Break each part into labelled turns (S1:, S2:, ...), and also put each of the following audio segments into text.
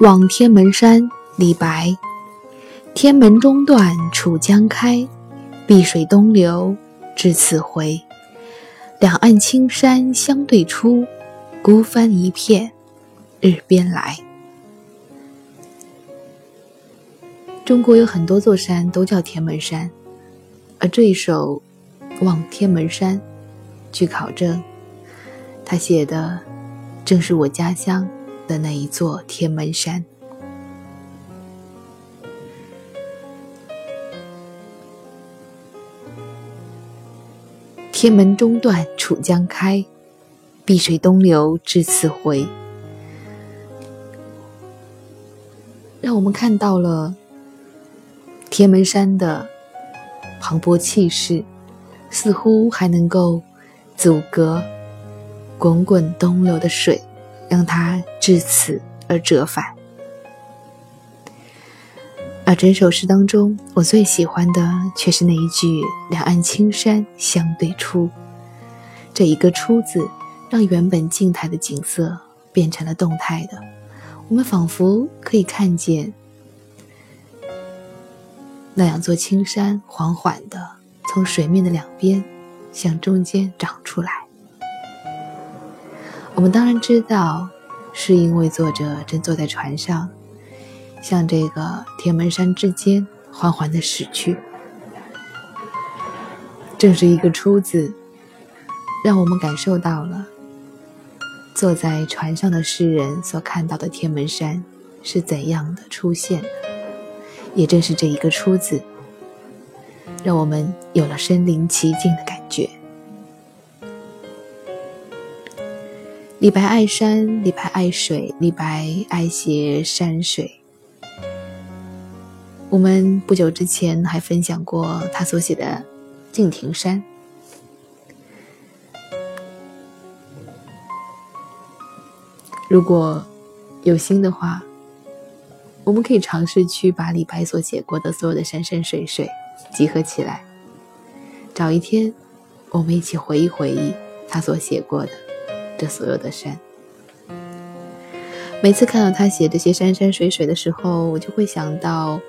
S1: 望天门山，李白。天门中断楚江开，碧水东流至此回。两岸青山相对出，孤帆一片日边来。中国有很多座山都叫天门山，而这一首《望天门山》，据考证，他写的正是我家乡。的那一座天门山，天门中断楚江开，碧水东流至此回。让我们看到了天门山的磅礴气势，似乎还能够阻隔滚滚东流的水。让它至此而折返。而整首诗当中，我最喜欢的却是那一句“两岸青山相对出”。这一个“出”字，让原本静态的景色变成了动态的。我们仿佛可以看见那两座青山缓缓地从水面的两边向中间长出来。我们当然知道，是因为作者正坐在船上，向这个天门山之间缓缓的驶去。正是一个“出”字，让我们感受到了坐在船上的诗人所看到的天门山是怎样的出现的。也正是这一个“出”字，让我们有了身临其境的感李白爱山，李白爱水，李白爱写山水。我们不久之前还分享过他所写的《敬亭山》。如果有心的话，我们可以尝试去把李白所写过的所有的山山水水集合起来，找一天，我们一起回忆回忆他所写过的。这所有的山，每次看到他写这些山山水水的时候，我就会想到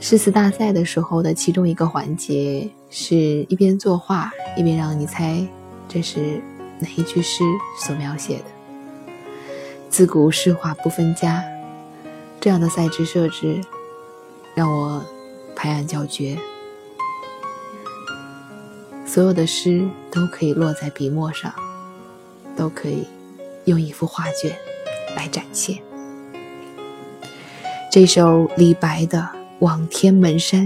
S1: 诗词大赛的时候的其中一个环节，是一边作画一边让你猜这是哪一句诗所描写的。自古诗画不分家，这样的赛制设置让我拍案叫绝，所有的诗都可以落在笔墨上。都可以用一幅画卷来展现。这首李白的《望天门山》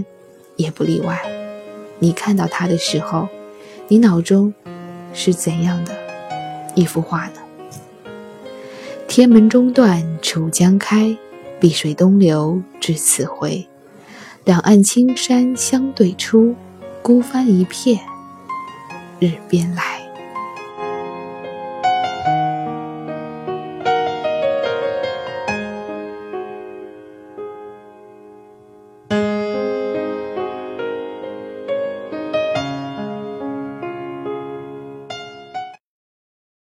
S1: 也不例外。你看到它的时候，你脑中是怎样的一幅画呢？天门中断楚江开，碧水东流至此回。两岸青山相对出，孤帆一片日边来。